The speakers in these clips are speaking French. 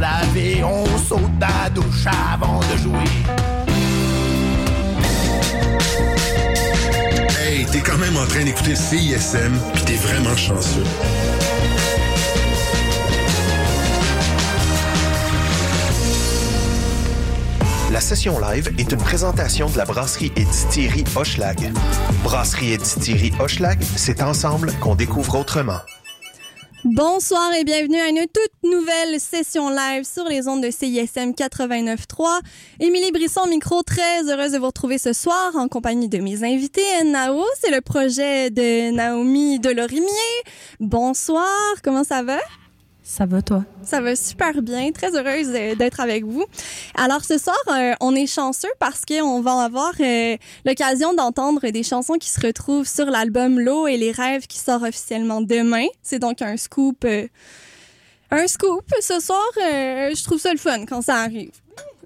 laver, on saute la douche avant de jouer. Hey, t'es quand même en train d'écouter CISM, puis t'es vraiment chanceux. La session live est une présentation de la brasserie et distillerie Hochelag. Brasserie et distillerie Hochelag, c'est ensemble qu'on découvre autrement. Bonsoir et bienvenue à une toute nouvelle session live sur les ondes de CISM 89.3. Émilie Brisson, micro, très heureuse de vous retrouver ce soir en compagnie de mes invités. Nao, c'est le projet de Naomi Delorimier. Bonsoir, comment ça va? Ça va, toi? Ça va super bien. Très heureuse euh, d'être avec vous. Alors, ce soir, euh, on est chanceux parce qu'on va avoir euh, l'occasion d'entendre des chansons qui se retrouvent sur l'album L'eau et les rêves qui sort officiellement demain. C'est donc un scoop. un scoop. Ce soir, je trouve ça le fun quand ça arrive.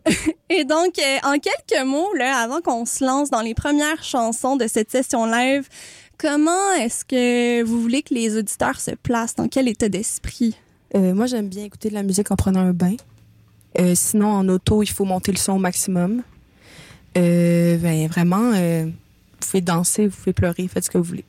et donc, en quelques mots, là, avant qu'on se lance dans les premières chansons de cette session live, comment est-ce que vous voulez que les auditeurs se placent? Dans quel état d'esprit? Euh, moi, j'aime bien écouter de la musique en prenant un bain. Euh, sinon, en auto, il faut monter le son au maximum. Euh, ben, vraiment, vous pouvez danser, vous pouvez pleurer, faites ce que vous voulez.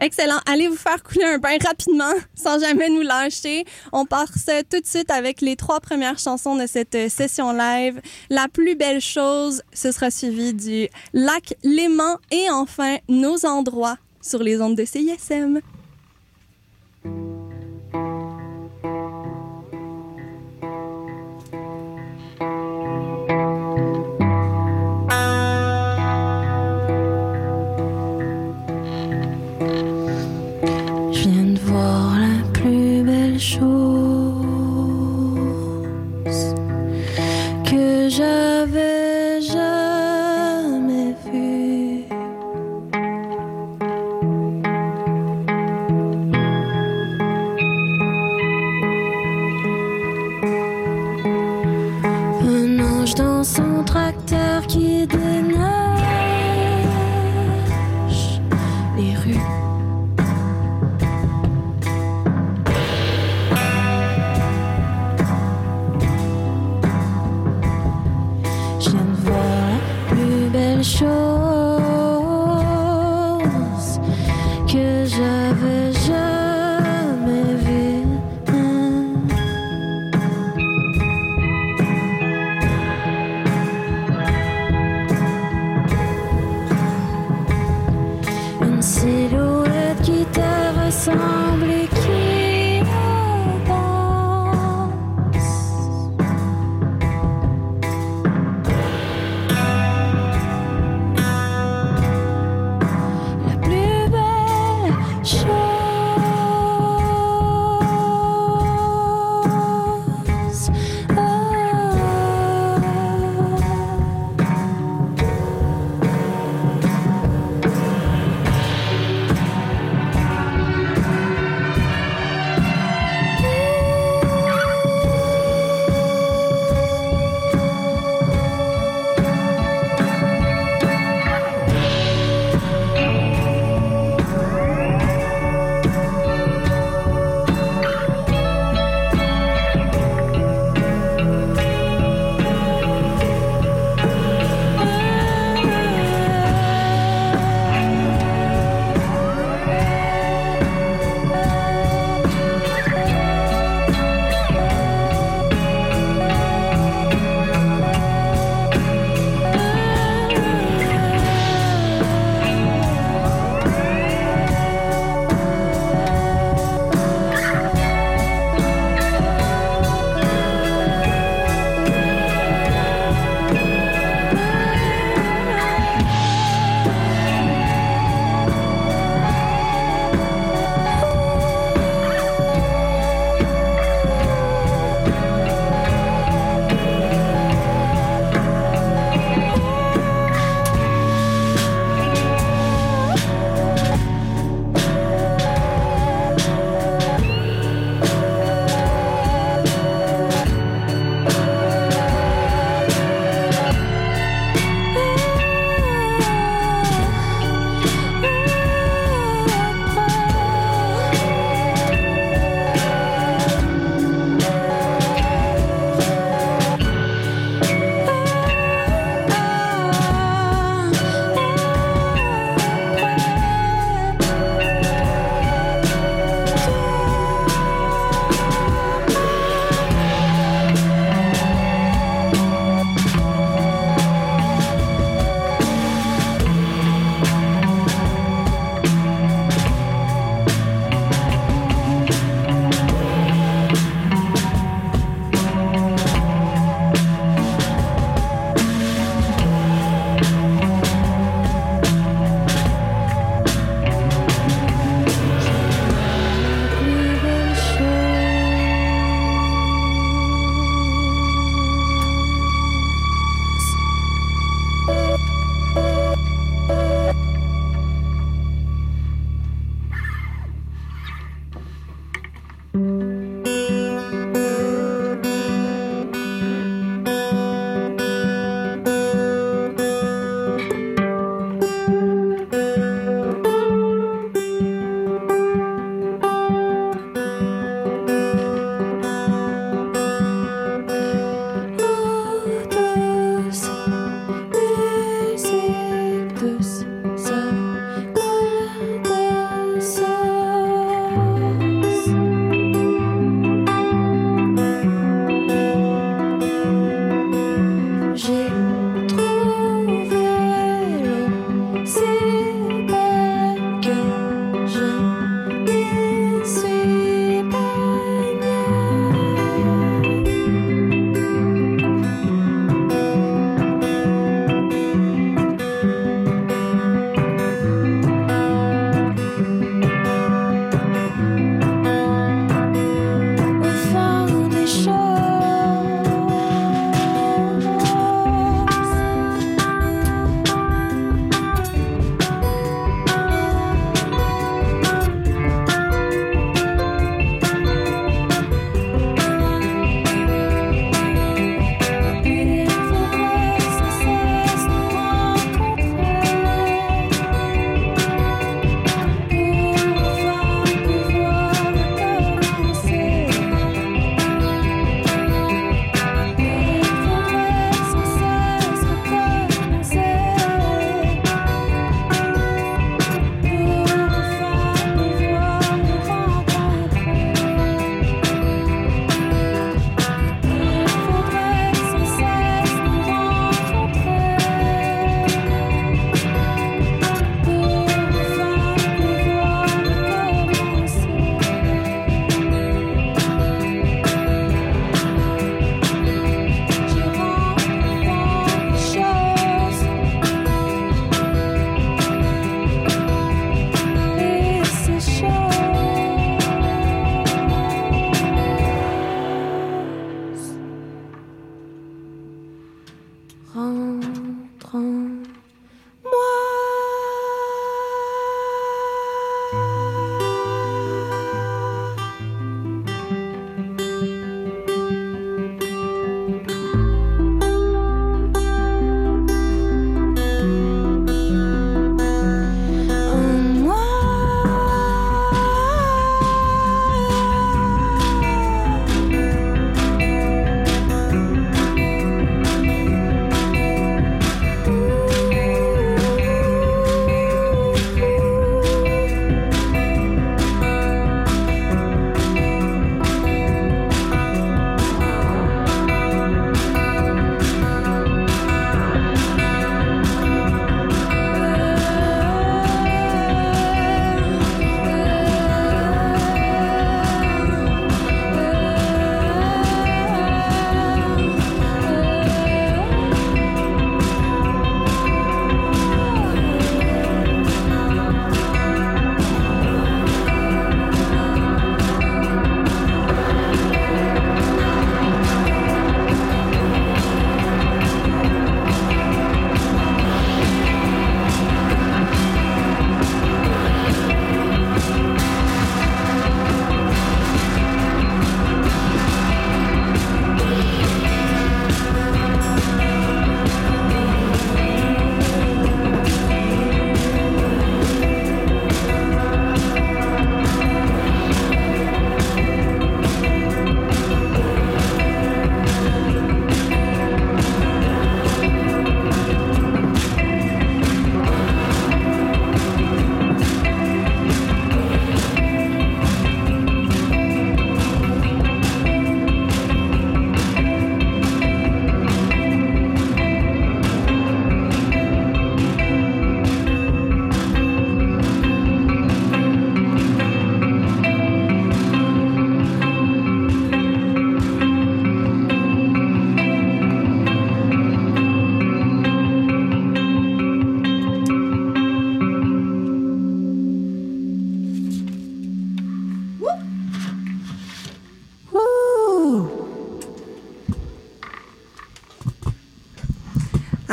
Excellent. Allez vous faire couler un bain rapidement, sans jamais nous lâcher. On part tout de suite avec les trois premières chansons de cette session live. La plus belle chose, ce sera suivi du lac Léman et enfin nos endroits sur les ondes de CISM.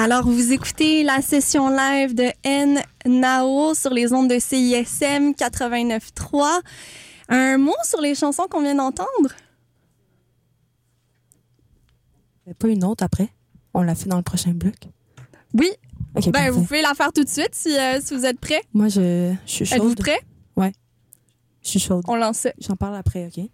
Alors, vous écoutez la session live de N Nao sur les ondes de CISM 89.3. Un mot sur les chansons qu'on vient d'entendre? Il y a Pas une autre après. On l'a fait dans le prochain bloc. Oui. Ok, Ben, vous pouvez la faire tout de suite si, euh, si vous êtes prêts. Moi, je, je suis Êtes-vous chaude. prêts? Je suis chaude. On lance ça. J'en parle après, OK?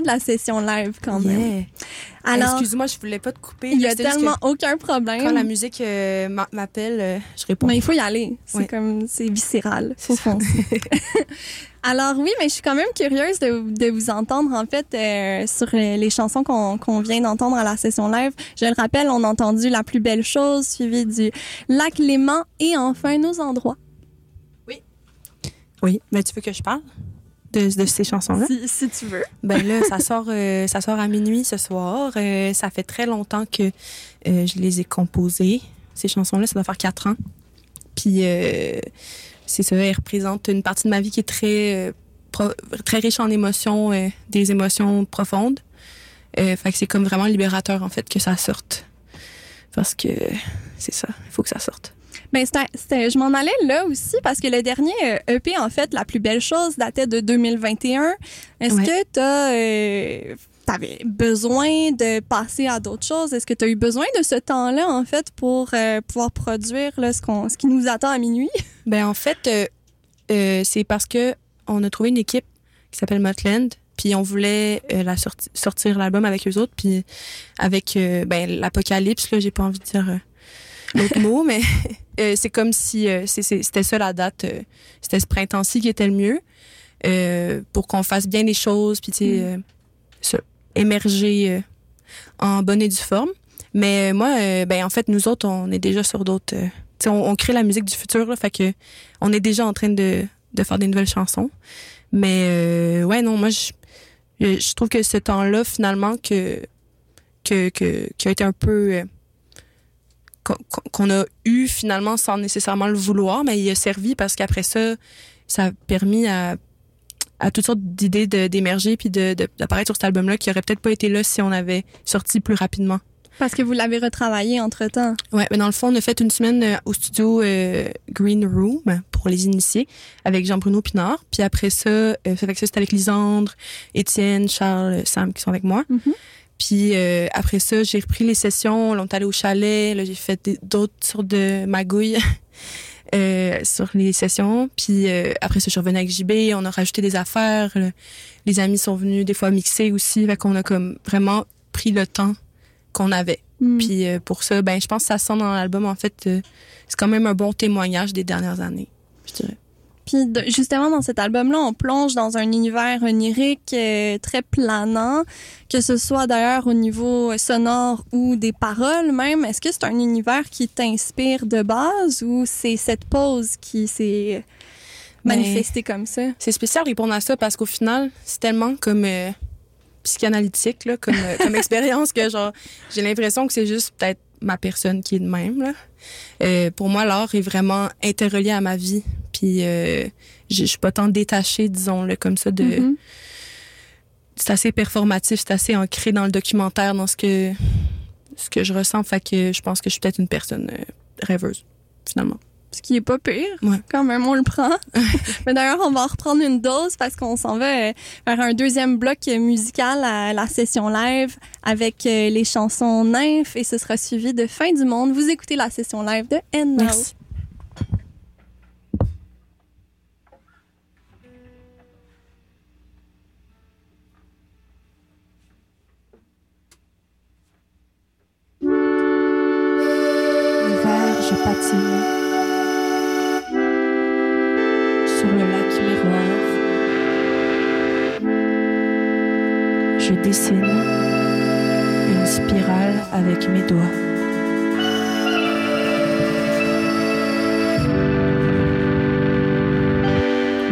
De la session live, quand même. Yeah. Alors, Excuse-moi, je voulais pas te couper. il y a tellement aucun problème. Quand la musique euh, m'a- m'appelle, euh, je réponds. Mais il faut y aller. C'est Ouais. comme, c'est viscéral. Faut foncer. Alors oui, mais je suis quand même curieuse de, de vous entendre en fait euh, sur les, les chansons qu'on qu'on vient d'entendre à la session live. Je le rappelle, on a entendu La plus belle chose, suivi du Lac Léman et enfin Nos endroits. Oui, mais tu veux que je parle? De, de ces chansons-là? Si, si tu veux. Ben là, ça sort, euh, ça sort à minuit ce soir. Euh, ça fait très longtemps que euh, je les ai composées. Ces chansons-là, ça doit faire quatre ans. Puis c'est ça, elles représentent une partie de ma vie qui est très, pro- très riche en émotions, des émotions profondes. Fait que c'est comme vraiment libérateur en fait que ça sorte. Parce que c'est ça, il faut que ça sorte. Ben, c'était, c'était- je m'en allais là aussi parce que le dernier euh, EP, en fait, La plus belle chose, datait de 2021. Est-ce Ouais. que t'as, euh, t'avais besoin de passer à d'autres choses? Est-ce que tu as eu besoin de ce temps-là, en fait, pour euh, pouvoir produire là, ce, qu'on, ce qui nous attend à minuit? Ben en fait, euh, euh, c'est parce que on a trouvé une équipe qui s'appelle Motland, puis on voulait euh, la sorti- sortir l'album avec eux autres, puis avec ben l'apocalypse là, j'ai pas envie de dire l'autre mot, mais euh, c'est comme si euh, c'était ça la date, euh, c'était ce printemps-ci qui était le mieux euh, pour qu'on fasse bien les choses, puis tu sais euh, se émerger euh, en bonne et due forme. Mais euh, moi, euh, ben en fait, nous autres, on est déjà sur d'autres. euh, tu sais, on, on crée la musique du futur, là, fait que on est déjà en train de, de faire des nouvelles chansons. Mais euh, ouais, non, moi, je, je je trouve que ce temps-là, finalement, que, que, que, qui a été un peu. Qu'on- a eu finalement sans nécessairement le vouloir, mais il a servi parce qu'après ça, ça a permis à, à toutes sortes d'idées d'émerger puis d'apparaître sur cet album-là qui aurait peut-être pas été là si on avait sorti plus rapidement. Parce que vous l'avez retravaillé entre-temps. Ouais, mais dans le fond, on a fait une semaine euh, au studio euh, Green Room pour les initiés avec Jean-Bruno Pinard. Puis après ça, euh, ça fait que ça, c'était avec Lisandre, Étienne, Charles, Sam qui sont avec moi. Mhm. Puis euh, après ça, j'ai repris les sessions. Là, on est allé au chalet. Là, j'ai fait d'autres sortes de magouilles euh, sur les sessions. Puis euh, après ça, je suis revenue avec JB. On a rajouté des affaires. Le- les amis sont venus des fois mixer aussi. Fait qu'on a comme vraiment pris le temps qu'on avait. Hmm. Puis euh, pour ça, ben je pense que ça sent dans l'album en fait, euh, c'est quand même un bon témoignage des dernières années, je dirais. Puis de- justement dans cet album-là, on plonge dans un univers onirique euh, très planant, que ce soit d'ailleurs au niveau sonore ou des paroles même. Est-ce que c'est un univers qui t'inspire de base ou c'est cette pause qui s'est Ben, manifestée comme ça? C'est spécial de répondre à ça parce qu'au final, c'est tellement comme euh, psychanalytique là, comme euh, comme expérience que genre j'ai l'impression que c'est juste peut-être ma personne qui est de même là. Euh, pour moi, l'art est vraiment interrelié à ma vie. Puis euh, je suis pas tant détachée, disons-le comme ça de Mhm. c'est assez performatif, c'est assez ancré dans le documentaire, dans ce que ce que je ressens. Fait que je pense que je suis peut-être une personne euh, rêveuse, finalement. Ce qui est pas pire. Ouais. Quand même, on le prend. Mais d'ailleurs, on va en reprendre une dose parce qu'on s'en va euh, vers un deuxième bloc musical à la session live avec euh, les chansons Nymphes et ce sera suivi de Fin du monde. Vous écoutez la session live de Now. Merci. Sur le lac miroir. Je dessine une spirale avec mes doigts.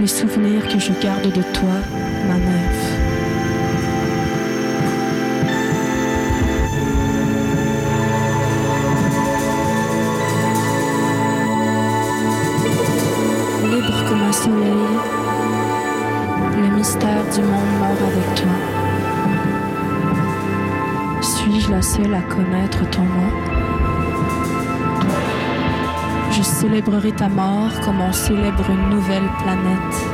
Les souvenirs que je garde de toi, ma le mystère du monde meurt avec toi. Suis-je la seule à connaître ton nom? Je célébrerai ta mort comme on célèbre une nouvelle planète.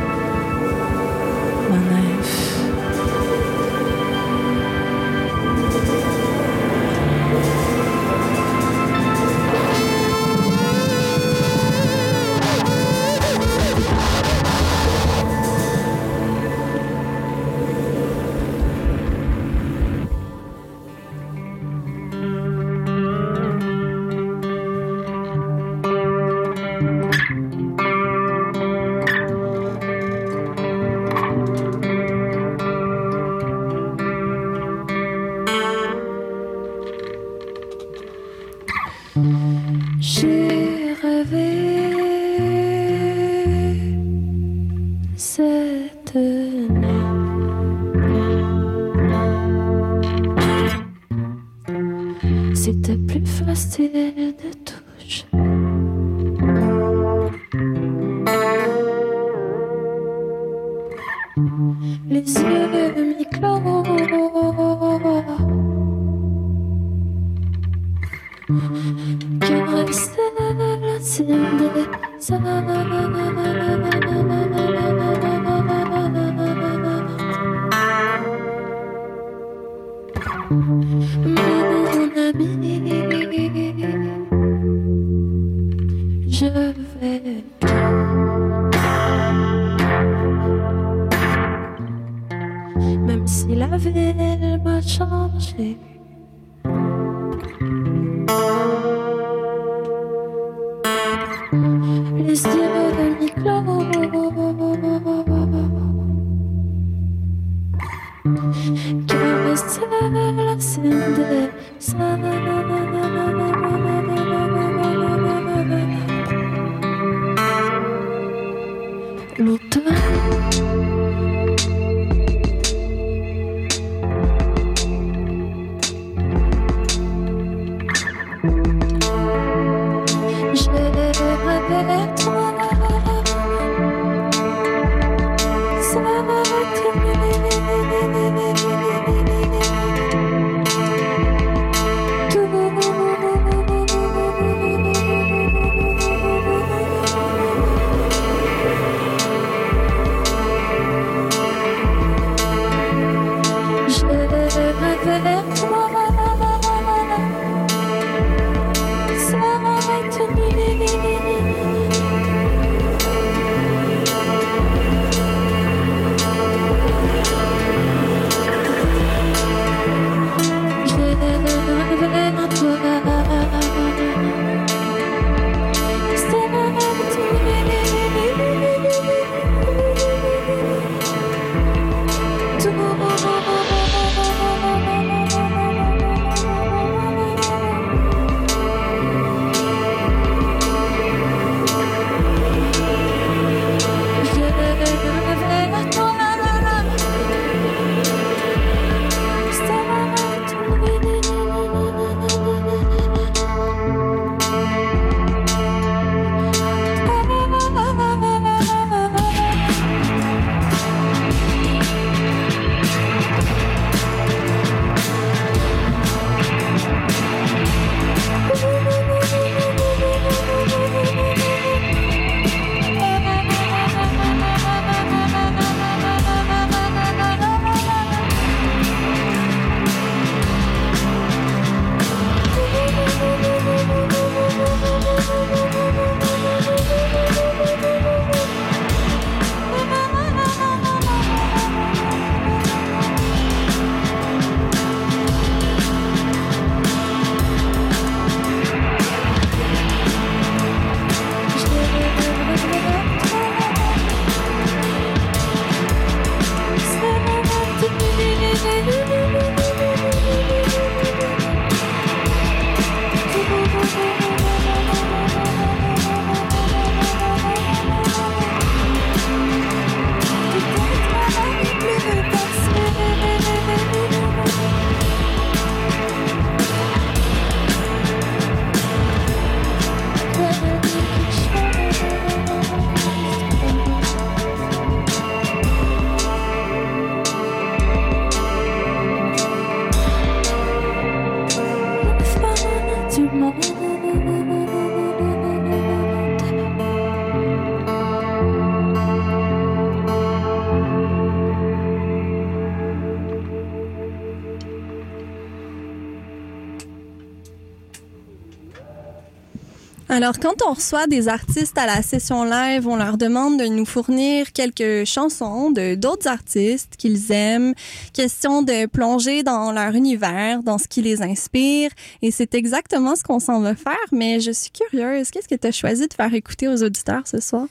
Alors, quand on reçoit des artistes à la session live, on leur demande de nous fournir quelques chansons de d'autres artistes qu'ils aiment. Question de plonger dans leur univers, dans ce qui les inspire. Et c'est exactement ce qu'on s'en va faire. Mais je suis curieuse. Qu'est-ce que tu as choisi de faire écouter aux auditeurs ce soir?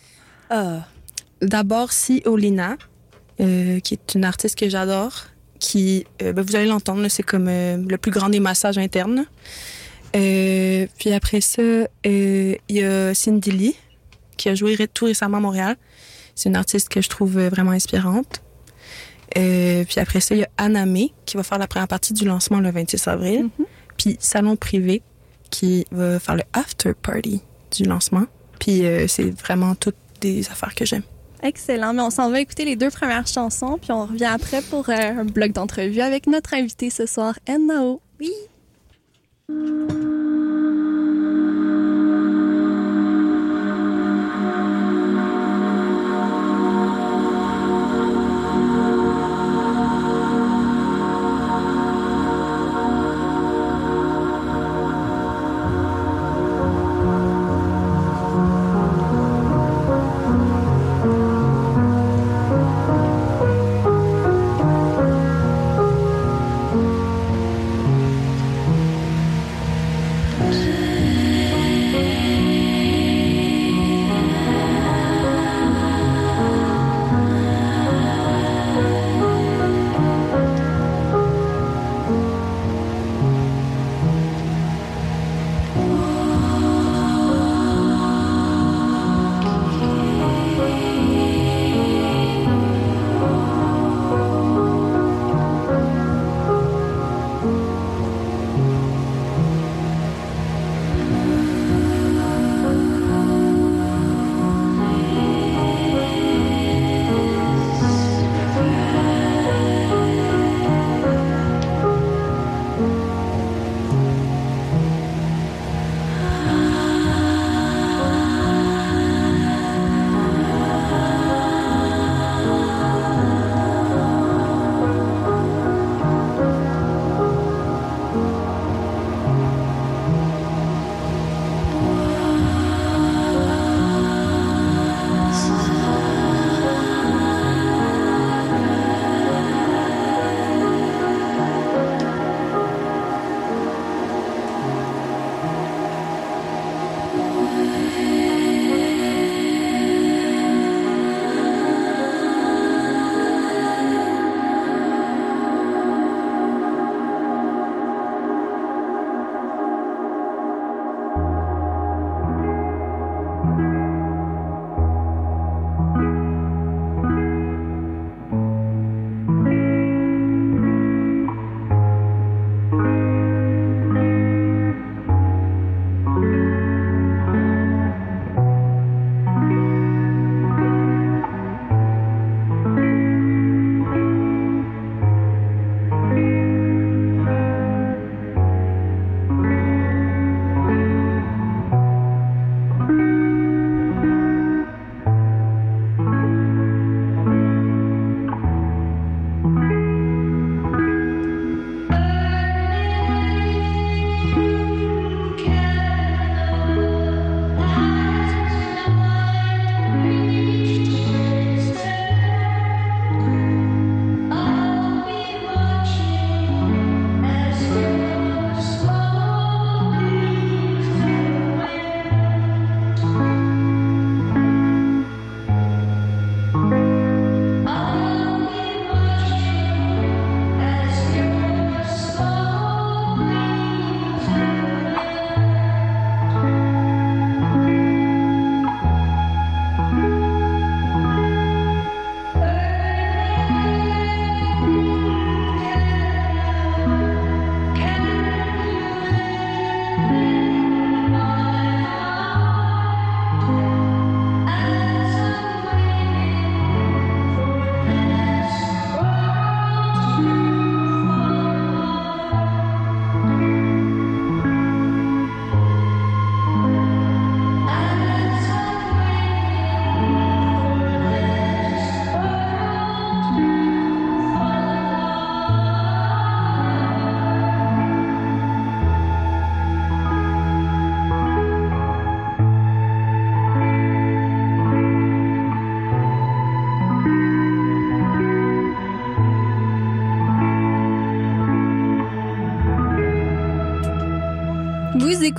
Ah. D'abord, si Olina, euh, qui est une artiste que j'adore, qui, euh, ben, vous allez l'entendre, c'est comme euh, le plus grand des massages internes. Euh, puis après ça, euh, il y a Cindy Lee, qui a joué ré- tout récemment à Montréal. C'est une artiste que je trouve vraiment inspirante. Euh, puis après ça, il y a Anna May, qui va faire la première partie du lancement le 26 avril. Puis Salon Privé, qui va faire le after party du lancement. Puis euh, c'est vraiment toutes des affaires que j'aime. Excellent. Mais on s'en va écouter les deux premières chansons, puis on revient après pour euh, un bloc d'entrevue avec notre invité ce soir, Nao. Oui. 嗯。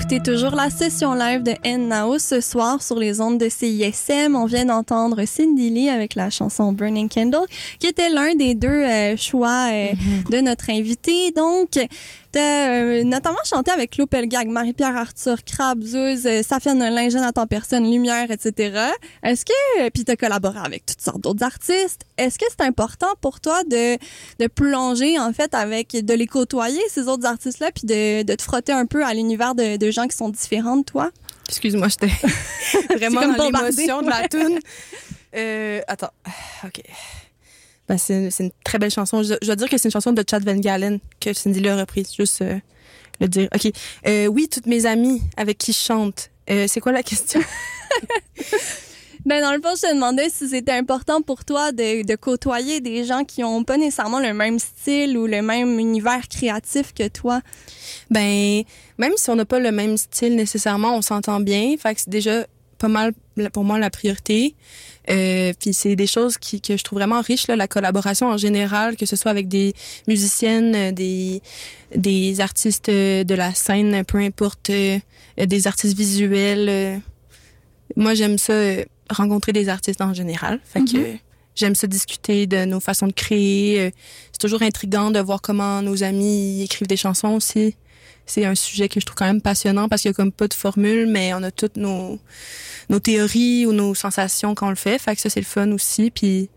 Écoutez toujours la session live de N-Now ce soir sur les ondes de CISM. On vient d'entendre Cindy Lee avec la chanson Burning Candle, qui était l'un des deux euh, choix euh, de notre invité. Donc, T'as euh, notamment chanté avec Pelgag, Marie-Pierre Arthur, Crab, Zouz, euh, Safia Nolin, Jonathan Personne, Lumière, etc. Est-ce que, puis t'as collaboré avec toutes sortes d'autres artistes. Est-ce que c'est important pour toi de, de plonger, en fait, avec, de les côtoyer, ces autres artistes-là, puis de, de te frotter un peu à l'univers de, de gens qui sont différents de toi? Excuse-moi, j'étais vraiment comme dans l'émotion de la tune. Euh, attends, ok. Ben, c'est c'est une très belle chanson. Je, je dois dire que c'est une chanson de Chad Van Galen que Cindy l'a reprise. Juste euh, le dire. Ok. Euh, oui, toutes mes amies avec qui je chante. Euh, c'est quoi la question? Ben, dans le fond, je te demandais si c'était important pour toi de, de côtoyer des gens qui ont pas nécessairement le même style ou le même univers créatif que toi. Ben, même si on n'a pas le même style nécessairement, on s'entend bien. Fait que c'est déjà pas mal pour moi la priorité. Euh, puis c'est des choses qui, que je trouve vraiment riches, là, la collaboration en général, que ce soit avec des musiciennes, euh, des, des artistes euh, de la scène, peu importe, euh, des artistes visuels. moi, j'aime ça, rencontrer des artistes en général. Fait que euh, j'aime ça discuter de nos façons de créer. euh, c'est toujours intriguant de voir comment nos amis écrivent des chansons aussi. C'est un sujet que je trouve quand même passionnant parce qu'il y a comme pas de formule, mais on a toutes nos, nos théories ou nos sensations quand on le fait. Fait que ça, c'est le fun aussi. Puis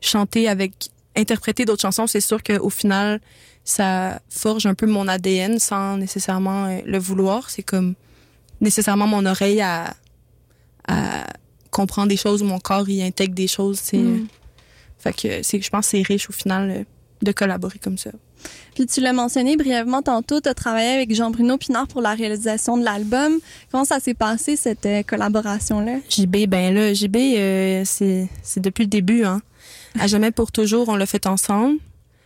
chanter avec, interpréter d'autres chansons, c'est sûr qu'au final, ça forge un peu mon ADN sans nécessairement euh, le vouloir. C'est comme nécessairement mon oreille à, à comprendre des choses, mon corps y intègre des choses. C'est, Mm. Fait que c'est, je pense que c'est riche au final euh, de collaborer comme ça. Puis tu l'as mentionné brièvement tantôt, tu as travaillé avec Jean-Bruno Pinard pour la réalisation de l'album. Comment ça s'est passé, cette euh, collaboration-là? JB, ben là, JB, euh, c'est, c'est depuis le début, hein. À jamais pour toujours, on l'a fait ensemble.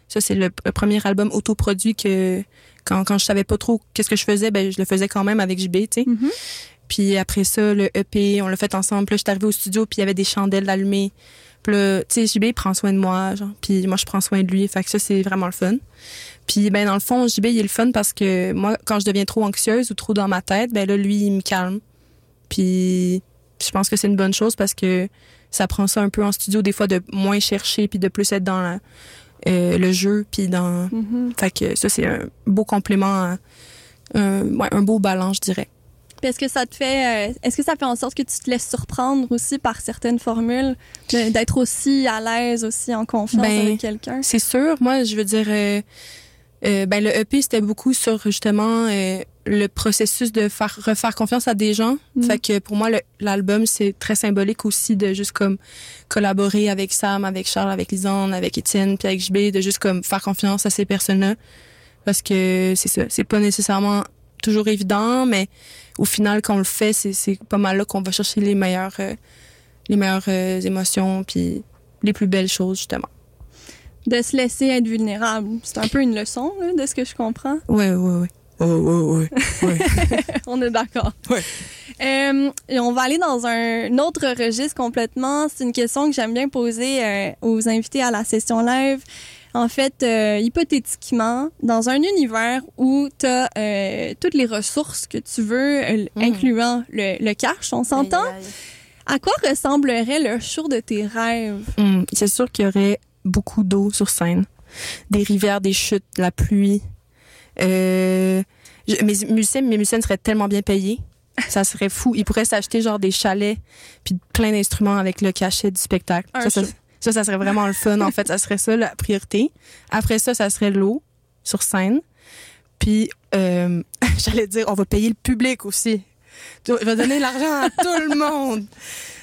Ça, c'est le, le premier album autoproduit que, quand, quand je savais pas trop qu'est-ce que je faisais, ben, je le faisais quand même avec JB, tu sais. Mhm. Puis après ça, le EP, on l'a fait ensemble. Puis là, je suis arrivée au studio, puis il y avait des chandelles allumées. Puis là, tu sais, JB, il prend soin de moi, genre. Puis moi, je prends soin de lui. Fait que ça, c'est vraiment le fun. Puis, ben, dans le fond, JB, il est le fun parce que moi, quand je deviens trop anxieuse ou trop dans ma tête, ben là, lui, il me calme. Puis, je pense que c'est une bonne chose parce que ça prend ça un peu en studio, des fois, de moins chercher puis de plus être dans la- euh, le jeu. Puis dans. Mhm. Fait que ça, c'est un beau complément, à- un, ouais, un beau ballon, je dirais. Est-ce que ça te fait, euh, est-ce que ça fait en sorte que tu te laisses surprendre aussi par certaines formules, d'être aussi à l'aise, aussi en confiance Ben, avec quelqu'un? C'est sûr. Moi, je veux dire, euh, euh, ben, le EP, c'était beaucoup sur justement euh, le processus de faire refaire confiance à des gens. Mm. Fait que pour moi, l'album, c'est très symbolique aussi de juste comme collaborer avec Sam, avec Charles, avec Lisanne, avec Étienne, puis avec JB, de juste comme faire confiance à ces personnes-là. Parce que c'est ça. C'est pas nécessairement toujours évident, mais au final, quand on le fait, c'est pas mal là qu'on va chercher les meilleures, euh, les meilleures euh, émotions, puis les plus belles choses, justement. De se laisser être vulnérable. C'est un peu une leçon, là, de ce que je comprends. Ouais, ouais, ouais. Ouais, ouais, ouais. On est d'accord. Ouais. Euh, et on va aller dans un autre registre complètement. C'est une question que j'aime bien poser euh, aux invités à la session live. En fait, euh, hypothétiquement, dans un univers où tu as toutes les ressources que tu veux, euh, Mm. incluant le, le cash, on s'entend, à quoi ressemblerait le show de tes rêves? Hum, c'est sûr qu'il y aurait beaucoup d'eau sur scène. Des rivières, des chutes, la pluie. Euh, je- mes musiciens, mes seraient tellement bien payés. Ça serait fou. Ils pourraient s'acheter genre des chalets puis plein d'instruments avec le cachet du spectacle. Un Ça, ça. Ça, ça serait vraiment le fun. En fait, ça serait ça la priorité. Après ça, ça serait l'eau sur scène. Puis, euh, j'allais dire, on va payer le public aussi. On va donner l'argent à tout le monde.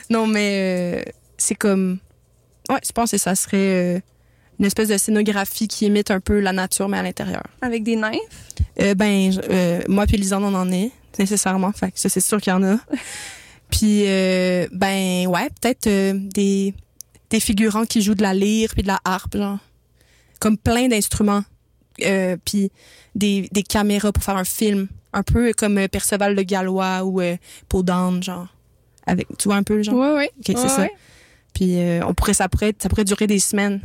Non, mais euh, c'est comme... Ouais, je pense que ça serait euh, une espèce de scénographie qui imite un peu la nature, mais à l'intérieur. Avec des nymphes? Euh, ben, euh, moi puis Lisanne, on en est, nécessairement. Fait que ça, c'est sûr qu'il y en a. puis, euh, ben, ouais, peut-être euh, des, des figurants qui jouent de la lyre puis de la harpe, genre. Comme plein d'instruments. Euh, puis des, des caméras pour faire un film. Un peu comme euh, Perceval le Gallois ou euh, Peau d'âne, genre. Avec, tu vois un peu, genre? Oui, oui. Ok, c'est ça. Puis euh, on pourrait, ça pourrait, ça pourrait durer des semaines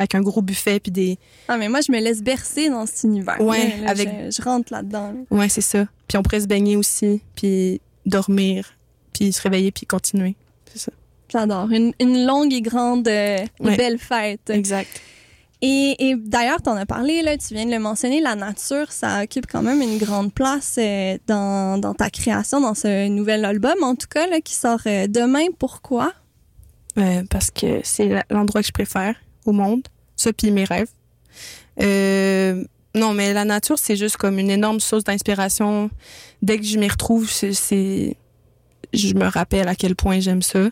avec un gros buffet puis des, Ah, mais moi, je me laisse bercer dans cet univers. Ouais, Là, avec- Je, je rentre là-dedans. là. ouais, c'est ça. Puis on pourrait se baigner aussi puis dormir puis se réveiller puis continuer. C'est ça. J'adore. Une, une longue et grande euh, Ouais. belle fête. Exact. Et, et d'ailleurs, tu en as parlé, là, tu viens de le mentionner, la nature, ça occupe quand même une grande place euh, dans, dans ta création, dans ce nouvel album, en tout cas, là, qui sort euh, demain. Pourquoi? Parce que c'est l'endroit que je préfère au monde. Ça, puis mes rêves. Non, mais la nature, c'est juste comme une énorme source d'inspiration. Dès que je m'y retrouve, c'est- c'est... Je me rappelle à quel point j'aime ça.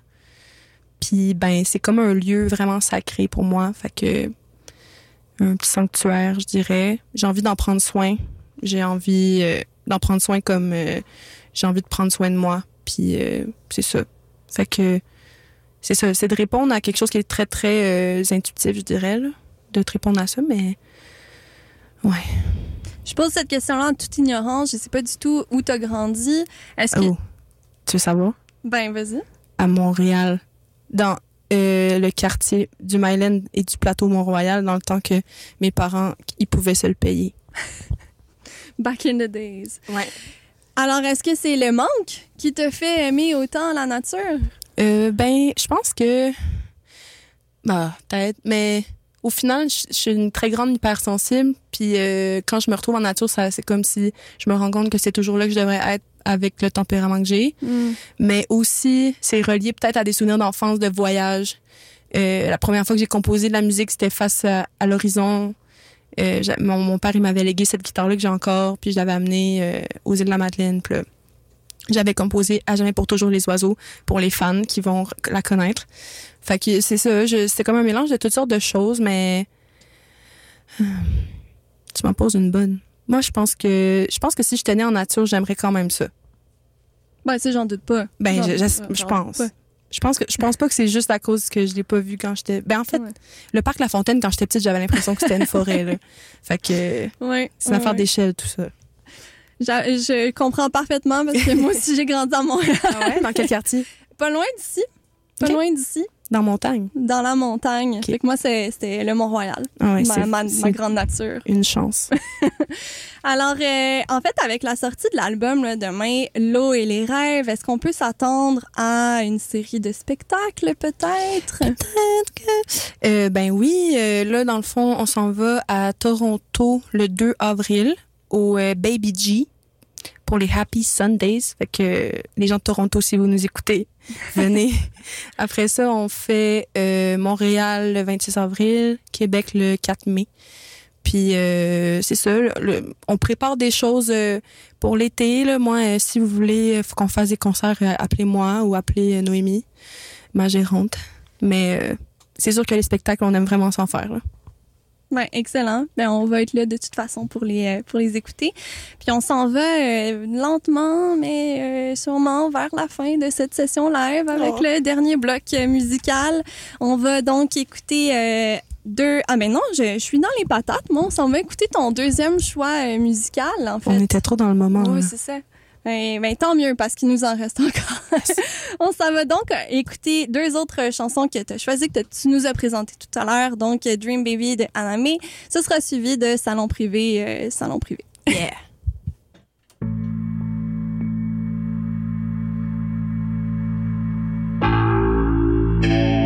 Puis, ben, c'est comme un lieu vraiment sacré pour moi. Fait que... Un petit sanctuaire, je dirais. J'ai envie d'en prendre soin. J'ai envie euh, d'en prendre soin comme... euh, j'ai envie de prendre soin de moi. Puis, euh, c'est ça. Fait que c'est ça, c'est de répondre à quelque chose qui est très, très intuitif, je dirais, là, de te répondre à ça, mais ouais. Je pose cette question-là en toute ignorance. Je sais pas du tout où tu as grandi. Est-ce que. Oh, tu veux savoir? Ben, vas-y. À Montréal, dans euh, le quartier du Myland et du plateau Mont-Royal, dans le temps que mes parents, ils pouvaient se le payer. Back in the days. Ouais. Alors, est-ce que c'est le manque qui te fait aimer autant la nature? Euh, ben, je pense que. Bah, peut-être, mais au final, je je suis une très grande hypersensible. Puis euh, quand je me retrouve en nature, ça, c'est comme si je me rends compte que c'est toujours là que je devrais être avec le tempérament que j'ai. Mais aussi, c'est relié peut-être à des souvenirs d'enfance, de voyage. Euh, la première fois que j'ai composé de la musique, c'était face à, à l'horizon. Euh, mon, mon père, il m'avait légué cette guitare-là que j'ai encore, puis je l'avais amenée euh, aux îles de la Madeleine. Puis j'avais composé À jamais pour toujours les oiseaux pour les fans qui vont la connaître. Fait que c'est ça, c'était comme un mélange de toutes sortes de choses, mais tu m'en poses une bonne. Moi, je pense que je pense que si je tenais en nature, j'aimerais quand même ça. Ben, ça, j'en doute pas. Ben, je, je- pense. pas. Je pense que je pense pas que c'est juste à cause que je l'ai pas vu quand j'étais. Ben en fait, Ouais. le parc La Fontaine quand j'étais petite, j'avais l'impression que c'était une forêt. Là. Fait que Ouais. c'est une ouais, affaire d'échelle tout ça. Je comprends parfaitement parce que moi aussi, j'ai grandi à Montréal. Ah ouais, dans quel quartier? Pas loin d'ici. Pas loin d'ici. Dans montagne? Dans la montagne. Fait que moi, c'était le Mont-Royal. Ah ouais, ma, grande nature. une chance. Alors, euh, en fait, avec la sortie de l'album demain, L'eau et les rêves, est-ce qu'on peut s'attendre à une série de spectacles, peut-être? Euh, ben oui, euh, là dans le fond, on s'en va à Toronto le 2 avril au euh, Baby G pour les Happy Sundays. Fait que les gens de Toronto, si vous nous écoutez, venez. Après ça, on fait euh, Montréal le 26 avril, Québec le 4 mai. Puis euh, c'est ça, le- on prépare des choses euh, pour l'été. Là. Moi, euh, si vous voulez qu'on fasse des concerts, appelez-moi ou appelez Noémie, ma gérante. Mais c'est sûr que les spectacles, on aime vraiment s'en faire. Là. Ben, excellent. Ben, on va être là de toute façon pour les, euh, pour les écouter. Puis on s'en va euh, lentement, mais euh, sûrement vers la fin de cette session live avec Oh. le dernier bloc musical. On va donc écouter euh, deux... Ah ben non, je, je suis dans les patates. Moi, on s'en va écouter ton deuxième choix musical, en fait. On était trop dans le moment. Oui, c'est ça. Ben, ben, tant mieux parce qu'il nous en reste encore. On s'en va donc écouter deux autres chansons que tu as choisies, que tu nous as présentées tout à l'heure. Donc, Dream Baby de Aname. Ce sera suivi de Salon Privé, euh, Salon Privé. Yeah.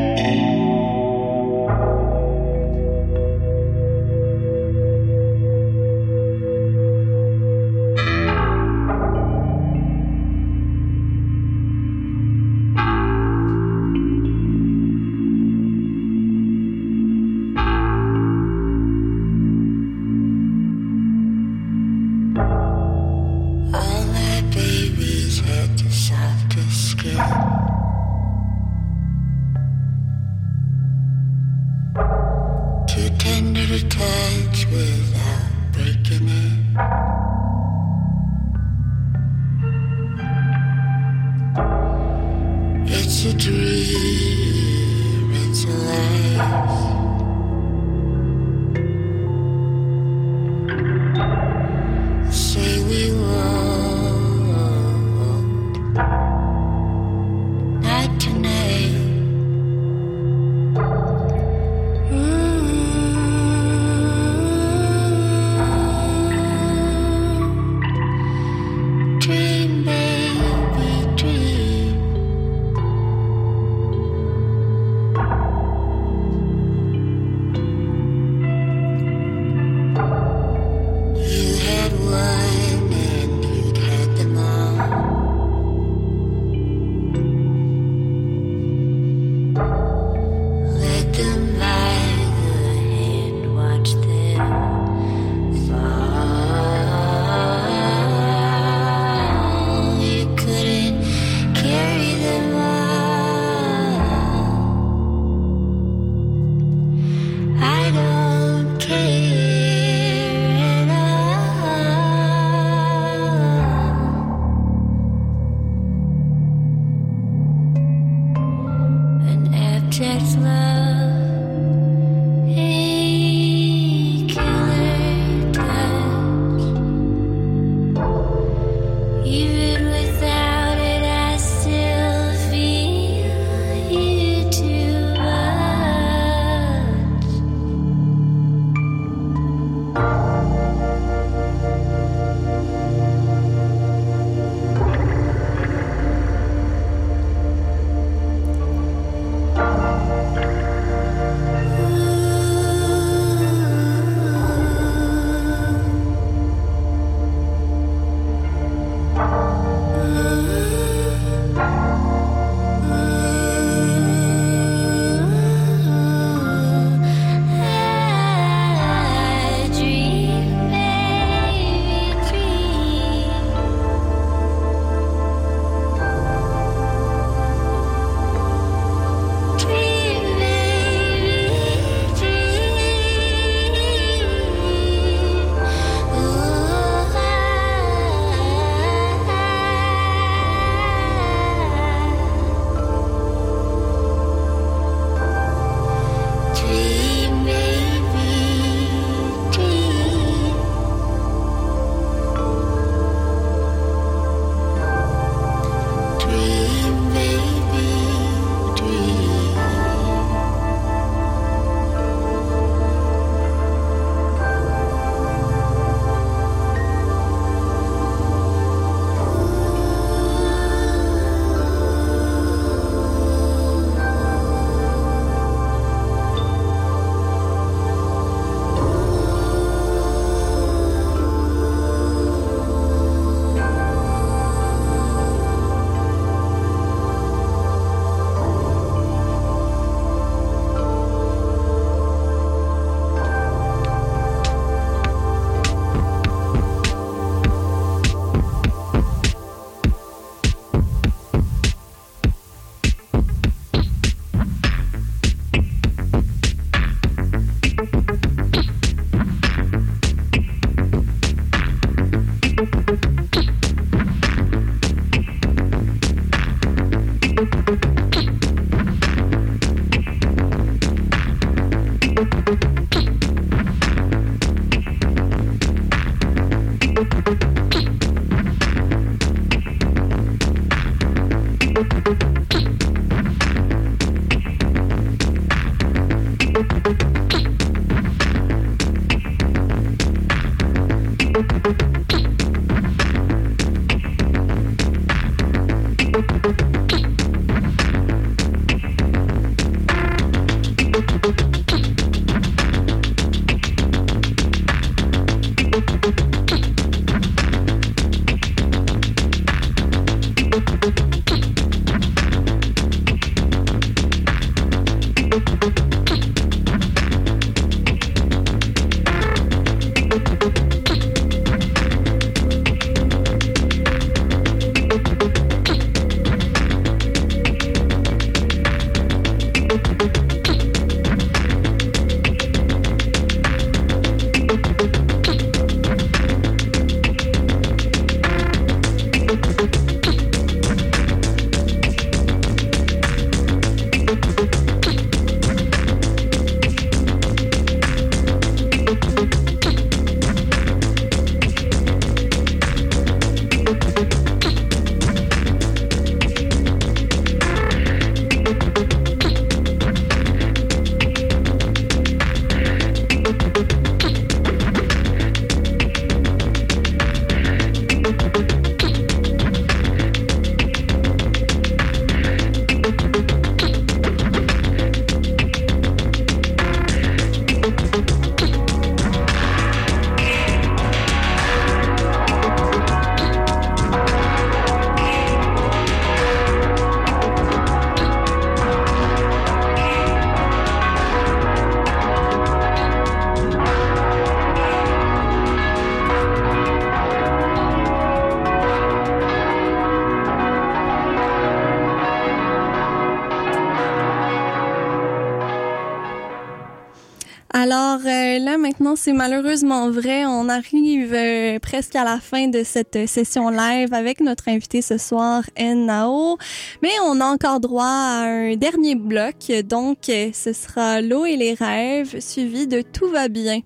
c'est malheureusement vrai, on arrive euh, presque à la fin de cette euh, session live avec notre invité ce soir Nao, mais on a encore droit à un dernier bloc, donc euh, ce sera l'eau et les rêves suivi de tout va bien.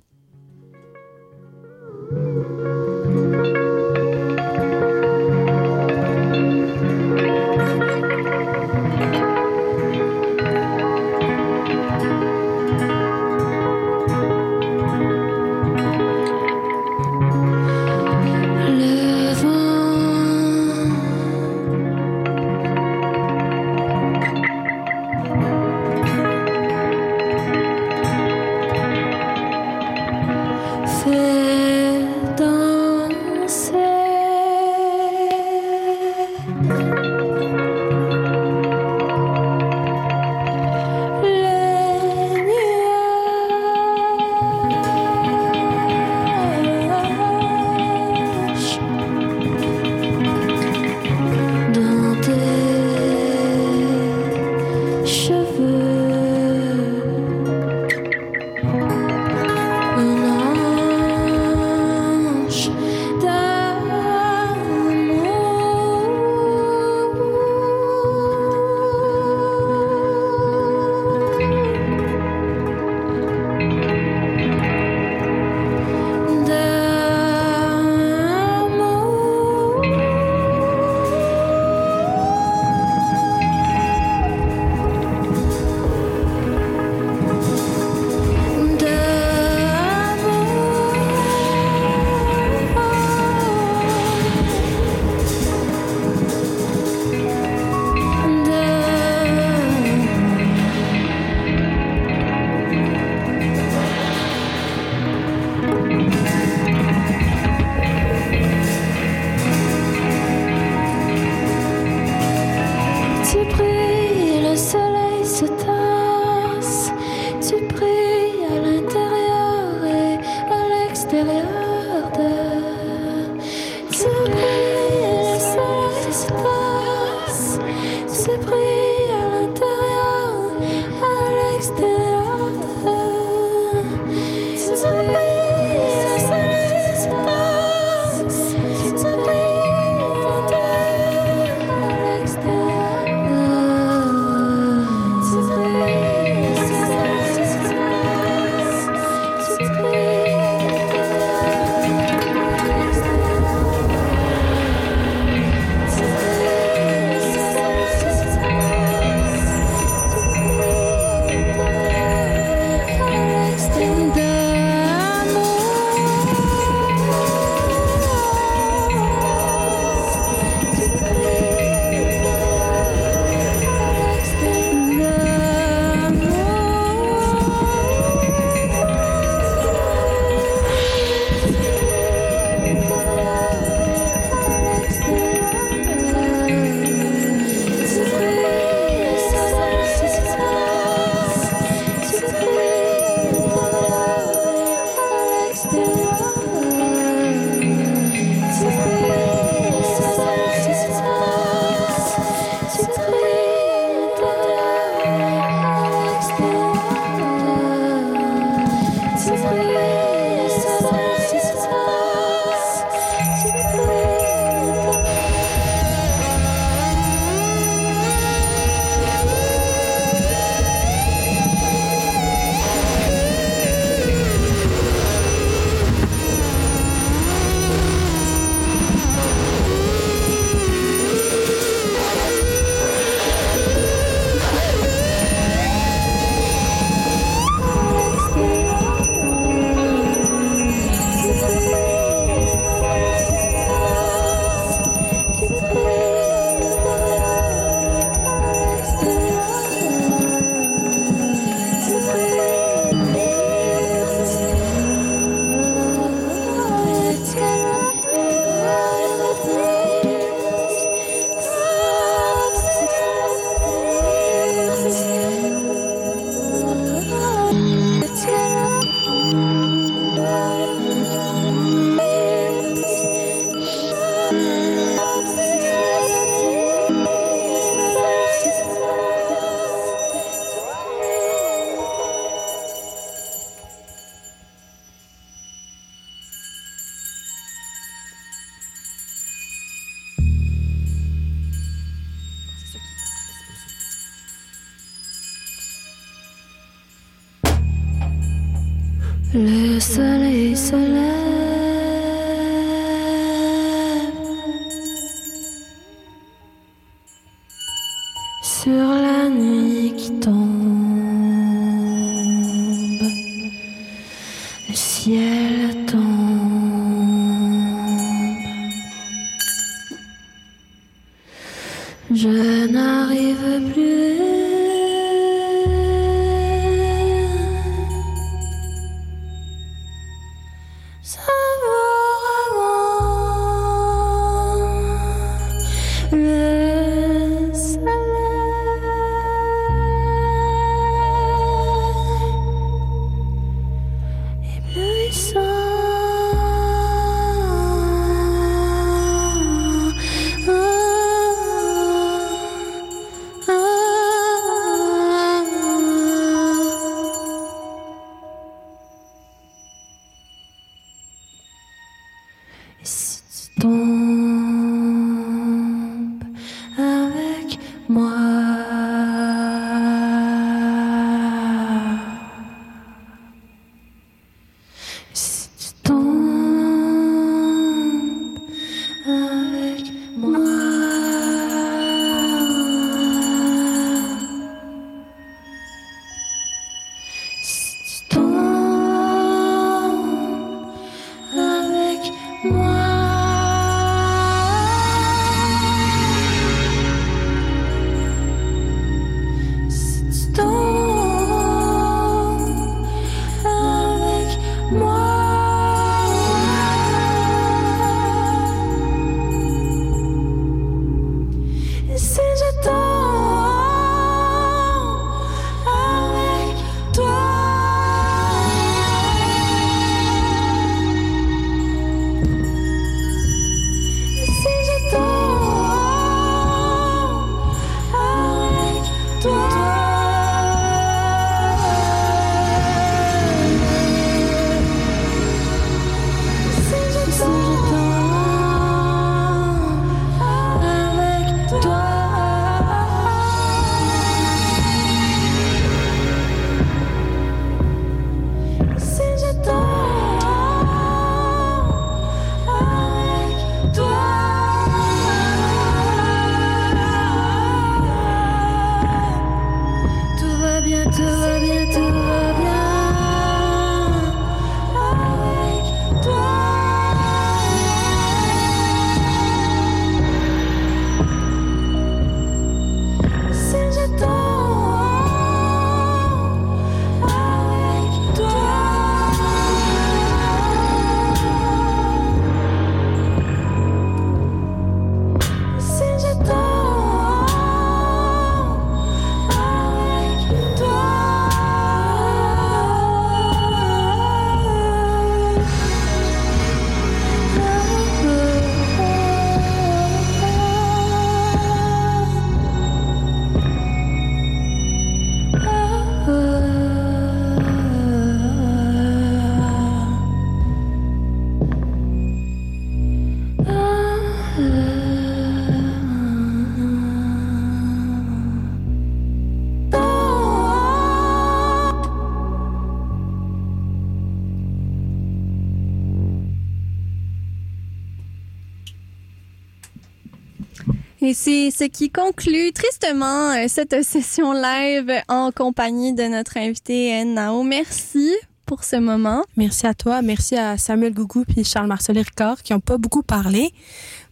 Et c'est ce qui conclut tristement euh, cette session live en compagnie de notre invité euh, Nao. Merci pour ce moment. Merci à toi. Merci à Samuel Gougou puis Charles-Marcel Ricard qui ont pas beaucoup parlé,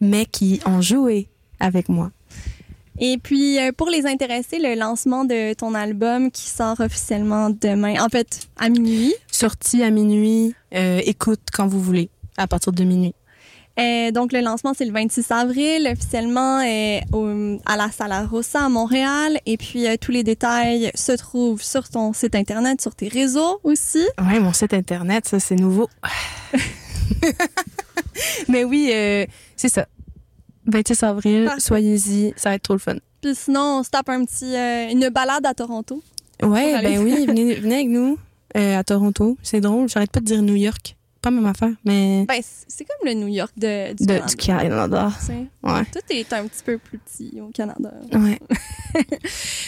mais qui ont joué avec moi. Et puis, euh, pour les intéressés, le lancement de ton album qui sort officiellement demain, en fait, à minuit. Sortie à minuit, euh, écoute quand vous voulez, à partir de minuit. Euh, donc, le lancement, c'est le 26 avril, officiellement euh, au- à la Sala Rossa à Montréal. Et puis, euh, tous les détails se trouvent sur ton site Internet, sur tes réseaux aussi. Ouais, mon site internet, ça c'est nouveau. Mais oui, c'est ça. 26 avril, soyez-y, ça va être trop le fun. Puis sinon, on se tape un petit, une balade à Toronto. Ouais, ben oui, venez, venez avec nous à Toronto. C'est drôle, j'arrête pas de dire New York. Pas même affaire, mais Ben, c'est comme le New York de, du de, Canada. du Canada. tu sais? Ouais. Tout est un petit peu plus petit au Canada. Ouais.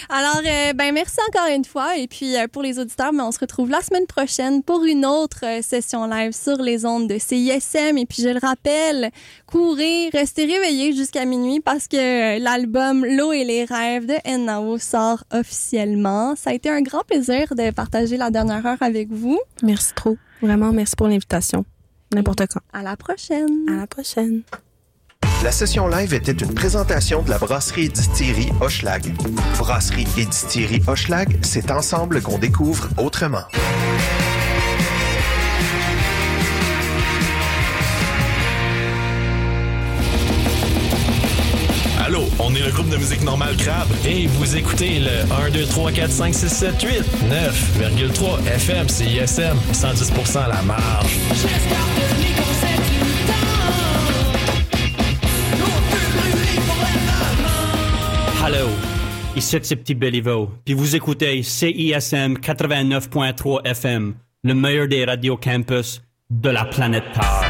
Alors, euh, ben merci encore une fois. Et puis, euh, pour les auditeurs, ben, on se retrouve la semaine prochaine pour une autre euh, session live sur les ondes de CISM. Et puis, je le rappelle, courez, restez réveillés jusqu'à minuit parce que euh, l'album L'eau et les rêves de Nao sort officiellement. Ça a été un grand plaisir de partager la dernière heure avec vous. Merci trop. Vraiment, merci pour l'invitation. N'importe quand. À la prochaine. À la prochaine. La session live était une présentation de la brasserie et distillerie Hochelag. Brasserie et distillerie Hochelag, c'est ensemble qu'on découvre autrement. Allô, on est le groupe de musique normale Crabe. Et vous écoutez le 1, 2, 3, 4, 5, 6, 7, 8, 9,3 FM, CISM, 110% la marge. Hello, ici c'est Petit Béliveau, puis vous écoutez CISM 89.3 FM, le meilleur des radios campus de la planète Terre.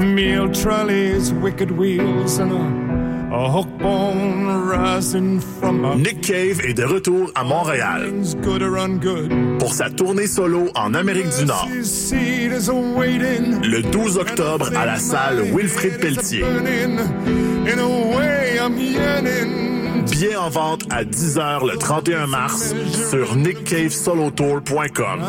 Meal trolleys, wicked wheels, and a, rising from a Nick Cave est de retour à Montréal. Pour sa tournée solo en Amérique du Nord. Le 12 octobre à la salle Wilfrid Pelletier. Billets en vente à 10h le 31 mars sur nickcavesolotour.com.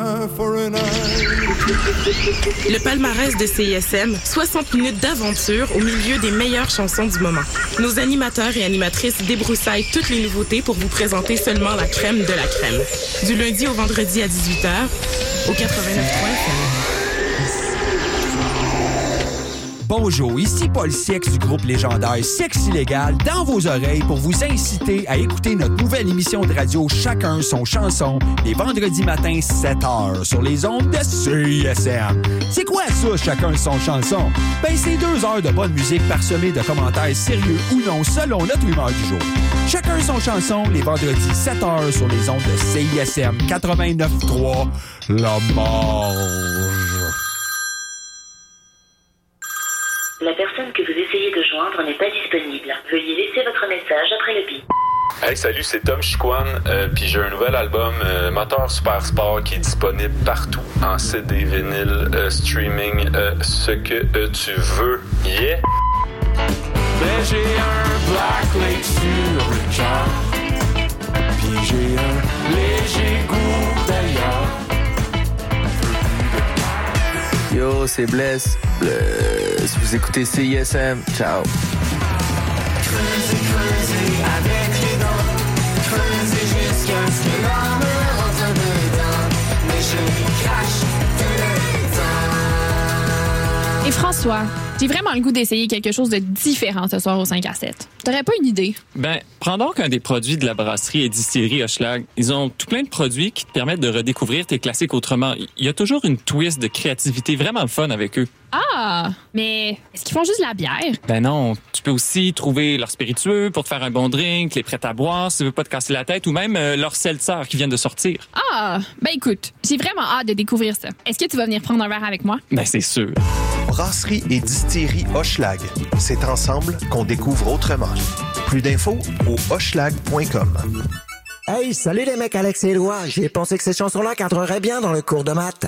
Le palmarès de CISM, 60 minutes d'aventure au milieu des meilleures chansons du moment. Nos animateurs et animatrices débroussaillent toutes les nouveautés pour vous présenter seulement la crème de la crème. Du lundi au vendredi à 18h, au 89.3 Bonjour, ici Paul Six du groupe légendaire Sexe Illégal dans vos oreilles pour vous inciter à écouter notre nouvelle émission de radio Chacun son chanson les vendredis matins 7h sur les ondes de CISM. C'est quoi ça, Chacun son chanson? Ben, c'est deux heures de bonne musique parsemée de commentaires sérieux ou non selon notre humeur du jour. Chacun son chanson les vendredis 7h sur les ondes de CISM 89.3 La Marge. La personne que vous n'est pas disponible. Veuillez laisser votre message après le bip. Hey, salut, c'est Tom Chiquan, euh, puis j'ai un nouvel album, euh, Moteur Super Sport, qui est disponible partout, en CD, vinyle, euh, streaming, euh, ce que euh, tu veux. Yeah! Ben j'ai un black lake sur le cœur Puis j'ai un léger goût Yo, c'est Bless. Bless. Vous écoutez CISM. Ciao. Et François, j'ai vraiment le goût d'essayer quelque chose de différent ce soir au 5 à 7. T'aurais pas une idée? Ben, prends donc un des produits de la brasserie et distillerie Hochelag. Ils ont tout plein de produits qui te permettent de redécouvrir tes classiques autrement. Il y a toujours une twist de créativité vraiment fun avec eux. Ah, mais est-ce qu'ils font juste de la bière? Ben non, tu peux aussi trouver leur spiritueux pour te faire un bon drink, les prêts à boire si tu veux pas te casser la tête, ou même euh, leur seltzer qui viennent de sortir. Ah, ben écoute, j'ai vraiment hâte de découvrir ça. Est-ce que tu vas venir prendre un verre avec moi? Ben c'est sûr. Brasserie et distillerie Hochelag. C'est ensemble qu'on découvre autrement. Plus d'infos au hochelag.com. Hey, salut les mecs, Alex et Éloi. J'ai pensé que ces chansons-là cadreraient bien dans le cours de maths.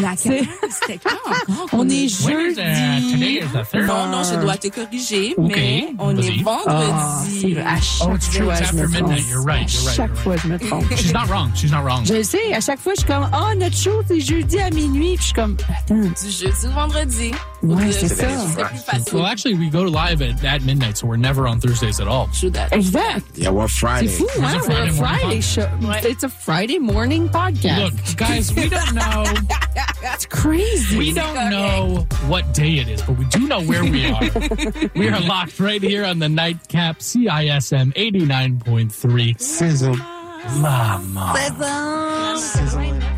Laquelle? C'était quand? On est jeudi. Non, non, je dois te corriger, mais on vas-y. est vendredi. c'est vrai, à chaque Oh, fois, je me trompe. midnight. You're right, you're À right, chaque fois, je me trompe. She's not wrong. She's not wrong. Je sais, à chaque fois, je suis comme, oh, notre show, c'est jeudi à minuit. Puis je suis comme, attends. Du jeudi au vendredi. Ouais, c'est ça. C'est. Well, actually, we go live at, at midnight, so we're never on Thursdays at all. Exact. Yeah, we're Friday. C'est fou, It's hein? a We're a Friday morning Friday show. It's a Friday morning podcast. Look, guys, we don't know. That's crazy. We don't know what day it is, but we do know where we are. we are locked right here on the nightcap CISM 89.3. Sizzle. Mama. Vous